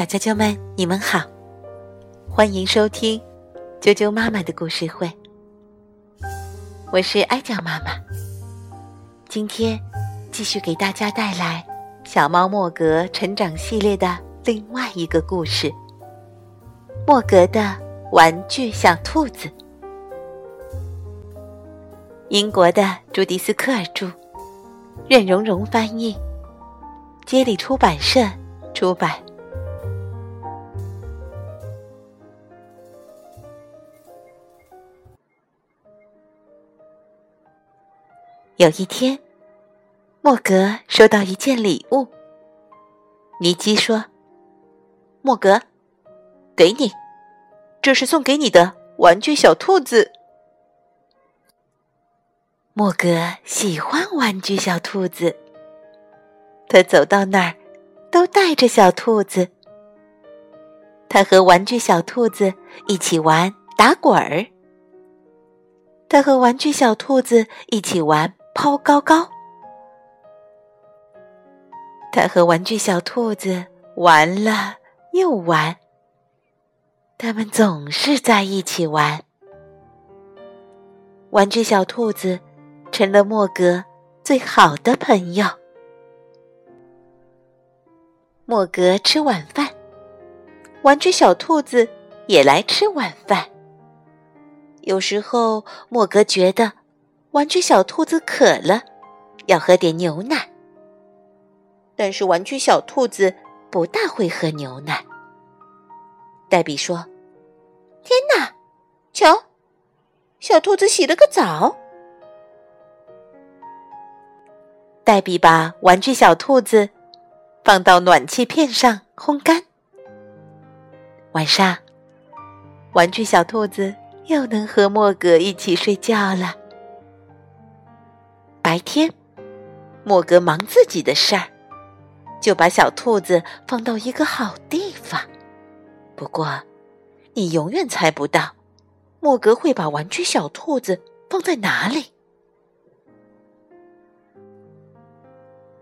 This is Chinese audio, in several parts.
小啾啾们，你们好，欢迎收听啾啾妈妈的故事会。我是哀酱妈妈，今天继续给大家带来《小猫莫格成长系列》的另外一个故事——莫格的玩具小兔子。英国的朱迪斯·科尔著，任蓉蓉翻译，接力出版社出版。有一天，莫格收到一件礼物。尼基说：“莫格，给你，这是送给你的玩具小兔子。”莫格喜欢玩具小兔子，他走到哪儿都带着小兔子。他和玩具小兔子一起玩打滚儿，他和玩具小兔子一起玩。抛高高，他和玩具小兔子玩了又玩，他们总是在一起玩。玩具小兔子成了莫格最好的朋友。莫格吃晚饭，玩具小兔子也来吃晚饭。有时候，莫格觉得。玩具小兔子渴了，要喝点牛奶。但是玩具小兔子不大会喝牛奶。黛比说：“天哪，瞧，小兔子洗了个澡。”黛比把玩具小兔子放到暖气片上烘干。晚上，玩具小兔子又能和莫格一起睡觉了。白天，莫格忙自己的事儿，就把小兔子放到一个好地方。不过，你永远猜不到，莫格会把玩具小兔子放在哪里。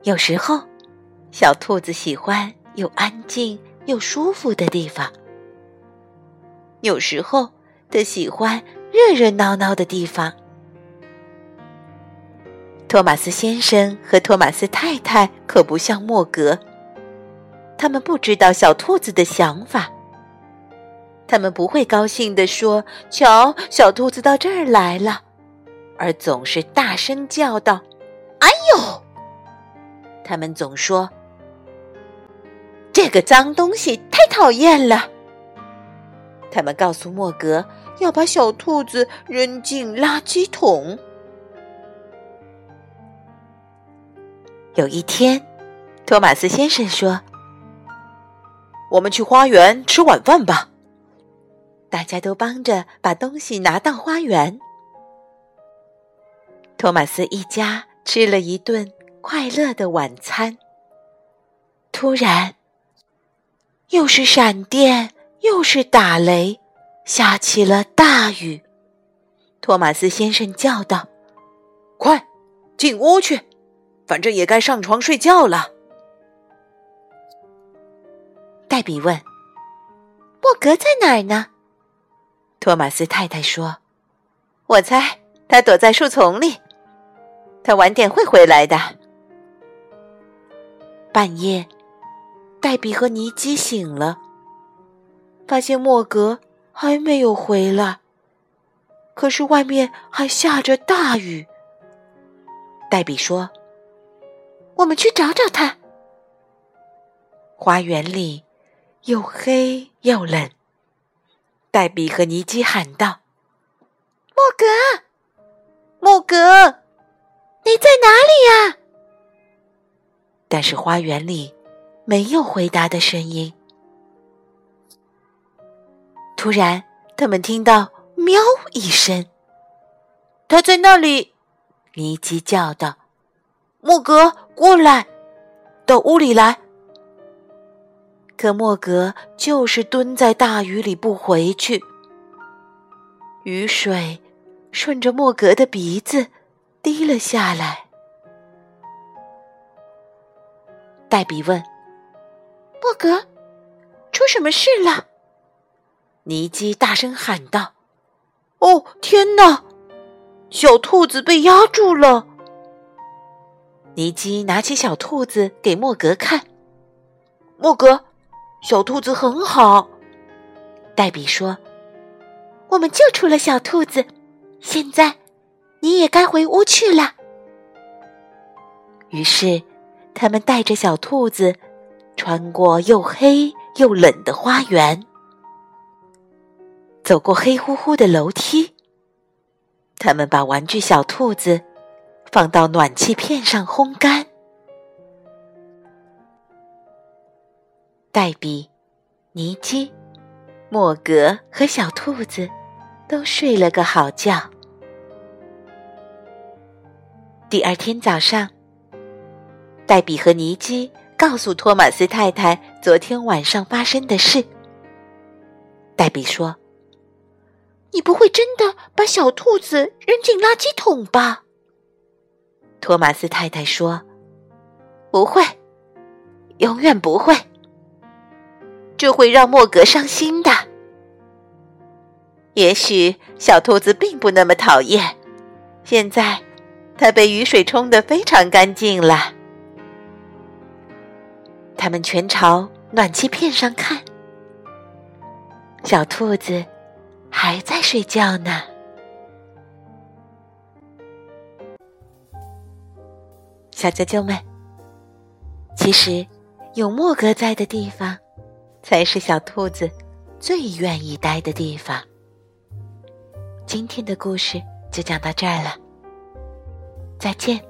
有时候，小兔子喜欢又安静又舒服的地方；有时候，它喜欢热热闹闹的地方。托马斯先生和托马斯太太可不像莫格，他们不知道小兔子的想法。他们不会高兴地说：“瞧，小兔子到这儿来了。”而总是大声叫道：“哎呦！”他们总说：“这个脏东西太讨厌了。”他们告诉莫格要把小兔子扔进垃圾桶。有一天，托马斯先生说：“我们去花园吃晚饭吧。”大家都帮着把东西拿到花园。托马斯一家吃了一顿快乐的晚餐。突然，又是闪电，又是打雷，下起了大雨。托马斯先生叫道：“快，进屋去！”反正也该上床睡觉了。黛比问：“莫格在哪儿呢？”托马斯太太说：“我猜他躲在树丛里，他晚点会回来的。”半夜，黛比和尼基醒了，发现莫格还没有回来，可是外面还下着大雨。黛比说。我们去找找他。花园里又黑又冷。黛比和尼基喊道：“莫格，莫格，你在哪里呀？”但是花园里没有回答的声音。突然，他们听到“喵”一声，他在那里。尼基叫道。莫格，过来，到屋里来。可莫格就是蹲在大雨里不回去。雨水顺着莫格的鼻子滴了下来。黛比问：“莫格，出什么事了？尼基大声喊道：“哦，天哪！小兔子被压住了！”尼基拿起小兔子给莫格看。莫格，小兔子很好。黛比说：“我们救出了小兔子，现在你也该回屋去了。”于是，他们带着小兔子，穿过又黑又冷的花园，走过黑乎乎的楼梯。他们把玩具小兔子放到暖气片上烘干。黛比、尼基、莫格和小兔子都睡了个好觉。第二天早上。黛比和尼基告诉托马斯太太昨天晚上发生的事。黛比说：“你不会真的把小兔子扔进垃圾桶吧？”托马斯太太说：“不会，永远不会。这会让莫格伤心的。也许小兔子并不那么讨厌，现在它被雨水冲得非常干净了。”他们全朝暖气片上看，小兔子还在睡觉呢。小啾啾们，其实有莫哥在的地方，才是小兔子最愿意待的地方。今天的故事就讲到这儿了，再见。